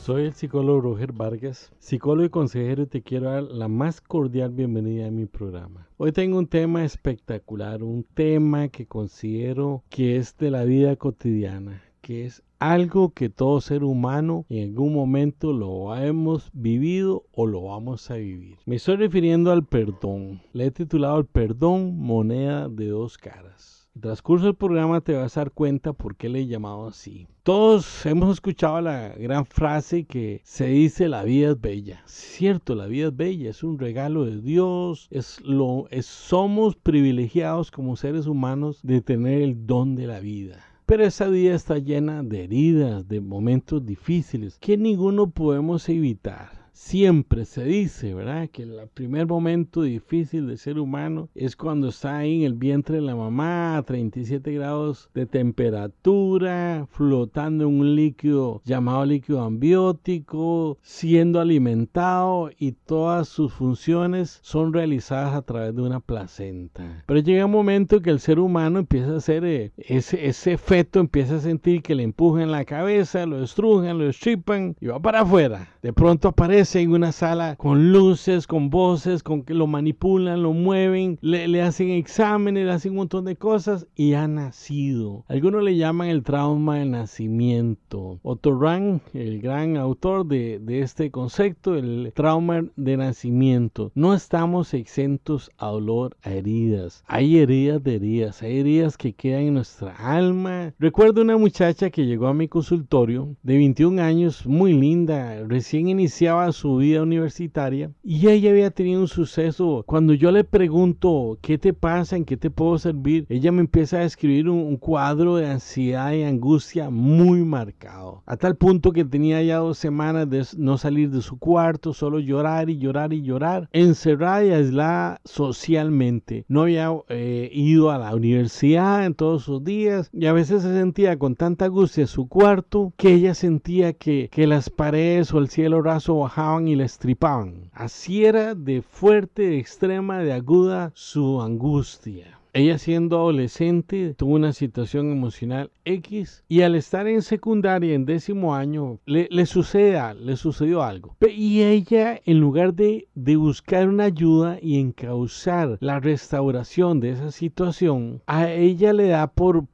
Soy el psicólogo Roger Vargas, psicólogo y consejero y te quiero dar la más cordial bienvenida a mi programa. Hoy tengo un tema espectacular, un tema que considero que es de la vida cotidiana, que es algo que todo ser humano en algún momento lo hemos vivido o lo vamos a vivir. Me estoy refiriendo al perdón. Le he titulado El perdón, moneda de dos caras. Transcurso del programa te vas a dar cuenta por qué le he llamado así. Todos hemos escuchado la gran frase que se dice la vida es bella. Cierto, la vida es bella, es un regalo de Dios, es lo es, somos privilegiados como seres humanos de tener el don de la vida. Pero esa vida está llena de heridas, de momentos difíciles que ninguno podemos evitar siempre se dice, ¿verdad? Que el primer momento difícil del ser humano es cuando está ahí en el vientre de la mamá a 37 grados de temperatura, flotando en un líquido llamado líquido ambiótico, siendo alimentado y todas sus funciones son realizadas a través de una placenta. Pero llega un momento que el ser humano empieza a hacer eh, ese, ese feto, empieza a sentir que le empujan la cabeza, lo estrujan, lo estripan y va para afuera. De pronto aparece en una sala con luces, con voces, con que lo manipulan, lo mueven, le, hacen exámenes, le hacen un montón de cosas y ha nacido. Algunos le llaman el trauma del nacimiento. Otto Rank, el gran autor de, de este concepto, el trauma de nacimiento. No estamos exentos a dolor, a heridas. Hay heridas de heridas, hay heridas que quedan en nuestra alma. Recuerdo una muchacha que llegó a mi consultorio de 21 años, muy linda, recién iniciaba su vida universitaria y ella había tenido un suceso. Cuando yo le pregunto qué te pasa, en qué te puedo servir, ella me empieza a describir un, cuadro de ansiedad y angustia muy marcado. A tal punto que tenía ya dos semanas de no salir de su cuarto, solo llorar y llorar y llorar, encerrada y aislada socialmente. No había eh, ido a la universidad en todos sus días y a veces se sentía con tanta angustia en su cuarto que ella sentía que, que las paredes o el cielo raso bajaban y le estripaban. Así era de fuerte, de extrema, de aguda su angustia. Ella siendo adolescente tuvo una situación emocional X y al estar en secundaria en décimo año le, sucede, le sucedió algo. Y ella en lugar de, buscar una ayuda y encauzar la restauración de esa situación, a ella le da por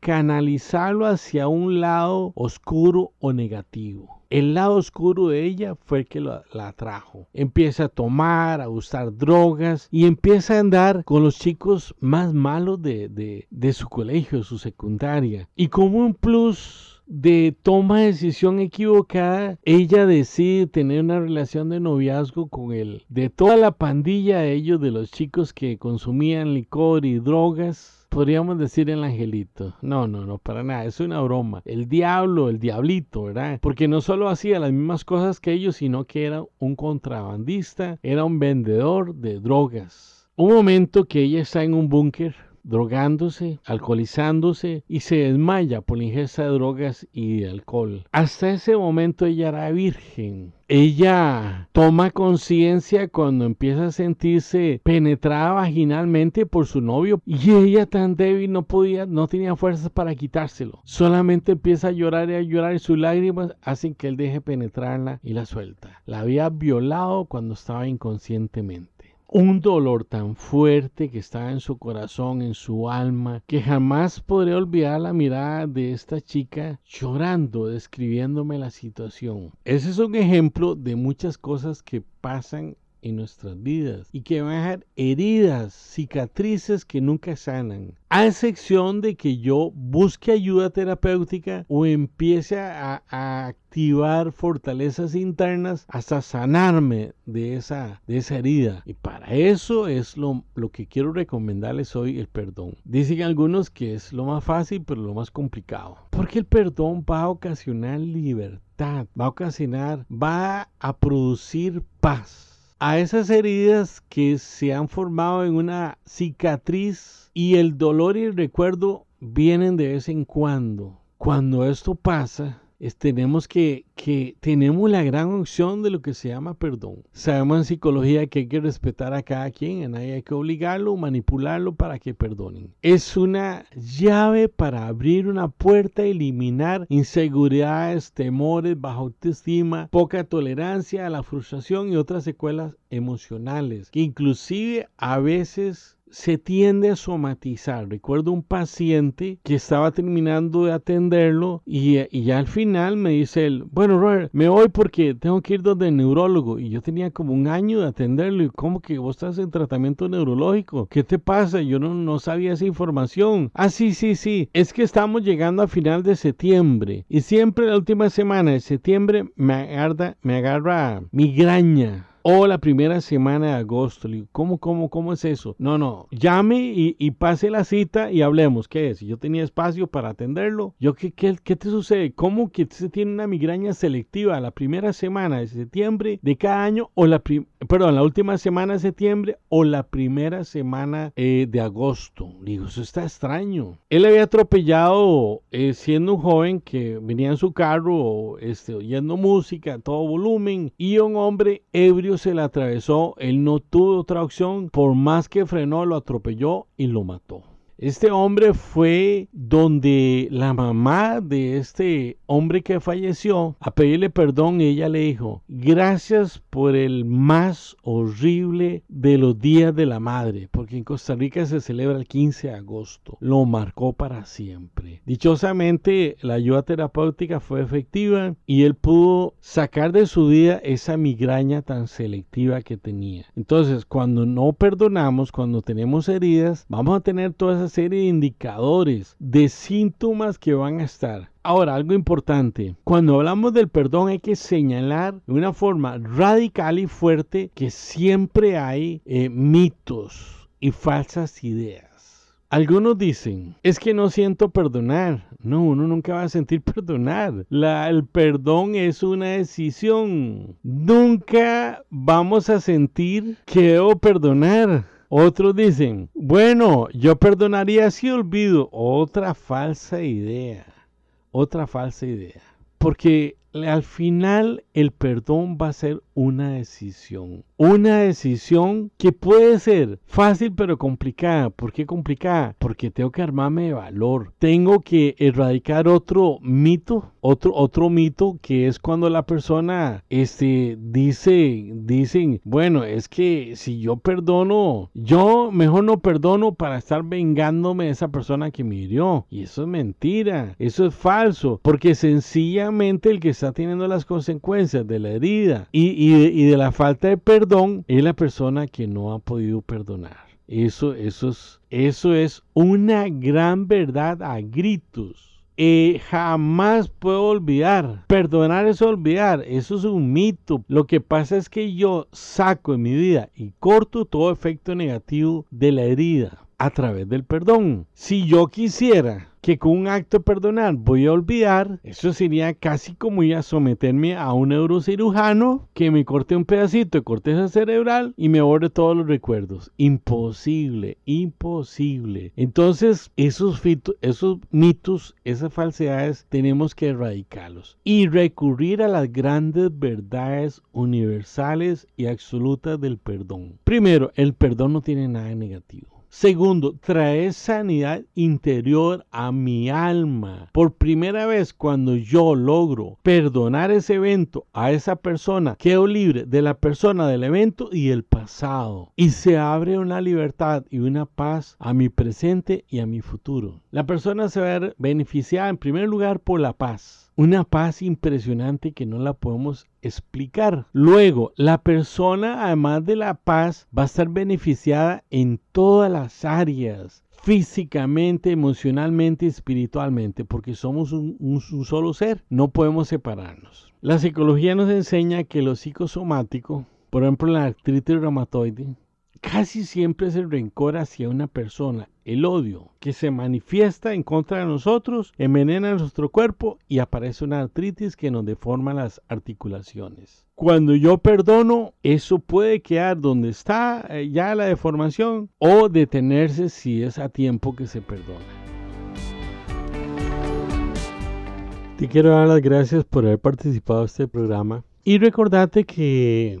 canalizarlo hacia un lado oscuro o negativo. El lado oscuro de ella fue el que la, atrajo. Empieza a tomar, a usar drogas y empieza a andar con los chicos más malos de, de, de su colegio, su secundaria. Y como un plus de toma de decisión equivocada, ella decide tener una relación de noviazgo con él. De toda la pandilla de ellos, de los chicos que consumían licor y drogas, podríamos decir el angelito. No, no, no, para nada, es una broma. El diablo, el diablito, ¿verdad? Porque no solo hacía las mismas cosas que ellos, sino que era un contrabandista, era un vendedor de drogas. Un momento que ella está en un búnker drogándose, alcoholizándose y se desmaya por la ingesta de drogas y de alcohol. Hasta ese momento ella era virgen. Ella toma conciencia cuando empieza a sentirse penetrada vaginalmente por su novio y ella tan débil no podía, no tenía fuerzas para quitárselo. Solamente empieza a llorar y a llorar y sus lágrimas hacen que él deje penetrarla y la suelta. La había violado cuando estaba inconscientemente un dolor tan fuerte que estaba en su corazón, en su alma, que jamás podré olvidar la mirada de esta chica llorando, describiéndome la situación. Ese es un ejemplo de muchas cosas que pasan en nuestras vidas y que van a dejar heridas, cicatrices que nunca sanan. A excepción de que yo busque ayuda terapéutica o empiece a, activar fortalezas internas hasta sanarme de esa, de esa herida. Y para eso es lo, lo que quiero recomendarles hoy, el perdón. Dicen algunos que es lo más fácil, pero lo más complicado. Porque el perdón va a ocasionar libertad, va a ocasionar, va a producir paz a esas heridas que se han formado en una cicatriz y el dolor y el recuerdo vienen de vez en cuando. Cuando esto pasa, tenemos que, que tenemos la gran opción de lo que se llama perdón. Sabemos en psicología que hay que respetar a cada quien, a nadie hay que obligarlo, manipularlo para que perdonen. Es una llave para abrir una puerta, eliminar inseguridades, temores, baja autoestima, poca tolerancia a la frustración y otras secuelas emocionales que inclusive a veces se tiende a somatizar. Recuerdo un paciente que estaba terminando de atenderlo y, ya al final me dice él, bueno Robert, me voy porque tengo que ir donde el neurólogo. Y yo tenía como un año de atenderlo y como que vos estás en tratamiento neurológico. ¿Qué te pasa? Yo no, no sabía esa información. Ah, sí, sí, sí. Es que estamos llegando a final de septiembre y siempre la última semana de septiembre me agarra, me agarra migraña o la primera semana de agosto. Le digo, ¿cómo, cómo, cómo es eso? No, no, llame y, pase la cita y hablemos. ¿Qué es? Yo tenía espacio para atenderlo, yo, ¿qué, qué, qué te sucede? ¿Cómo que se tiene una migraña selectiva la primera semana de septiembre de cada año o la, perdón, la última semana de septiembre o la primera semana eh, de agosto? Digo, eso está extraño. Él había atropellado eh, siendo un joven que venía en su carro este, oyendo música a todo volumen y un hombre ebrio se le atravesó, él no tuvo otra opción, por más que frenó, lo atropelló y lo mató. Este hombre fue donde la mamá de este hombre que falleció a pedirle perdón. Ella le dijo, gracias por el más horrible de los días de la madre, porque en Costa Rica se celebra el 15 de agosto. Lo marcó para siempre. Dichosamente, la ayuda terapéutica fue efectiva y él pudo sacar de su vida esa migraña tan selectiva que tenía. Entonces, cuando no perdonamos, cuando tenemos heridas, vamos a tener todas esas serie de indicadores, de síntomas que van a estar. Ahora, algo importante, cuando hablamos del perdón hay que señalar de una forma radical y fuerte que siempre hay eh, mitos y falsas ideas. Algunos dicen, es que no siento perdonar. No, uno nunca va a sentir perdonar. La, el perdón es una decisión. Nunca vamos a sentir que debo perdonar. Otros dicen, bueno, yo perdonaría si olvido. Otra falsa idea. Otra falsa idea. Porque al final el perdón va a ser una decisión. Una decisión que puede ser fácil pero complicada. ¿Por qué complicada? Porque tengo que armarme de valor. Tengo que erradicar otro mito, otro, otro mito que es cuando la persona este, dice, dicen, bueno, es que si yo perdono, yo mejor no perdono para estar vengándome de esa persona que me hirió. Y eso es mentira, eso es falso, porque sencillamente el que está teniendo las consecuencias de la herida y y de, la falta de perdón es la persona que no ha podido perdonar. Eso, eso, es, eso es una gran verdad a gritos. Eh, jamás puedo olvidar. Perdonar es olvidar. Eso es un mito. Lo que pasa es que yo saco en mi vida y corto todo efecto negativo de la herida a través del perdón. Si yo quisiera que con un acto de perdonar voy a olvidar, eso sería casi como ir a someterme a un neurocirujano que me corte un pedacito de corteza cerebral y me borre todos los recuerdos. Imposible, imposible. Entonces, esos, esos mitos, esas falsedades, tenemos que erradicarlos y recurrir a las grandes verdades universales y absolutas del perdón. Primero, el perdón no tiene nada negativo. Segundo, trae sanidad interior a mi alma. Por primera vez cuando yo logro perdonar ese evento a esa persona, quedo libre de la persona, del evento y el pasado. Y se abre una libertad y una paz a mi presente y a mi futuro. La persona se va a ver beneficiada en primer lugar por la paz una paz impresionante que no la podemos explicar. Luego, la persona, además de la paz, va a estar beneficiada en todas las áreas físicamente, emocionalmente, espiritualmente, porque somos un, solo ser, no podemos separarnos. La psicología nos enseña que lo psicosomático, por ejemplo la artritis reumatoide, casi siempre es el rencor hacia una persona, el odio, que se manifiesta en contra de nosotros, envenena nuestro cuerpo y aparece una artritis que nos deforma las articulaciones. Cuando yo perdono, eso puede quedar donde está eh, ya la deformación o detenerse si es a tiempo que se perdona. Te quiero dar las gracias por haber participado en este programa y recordarte que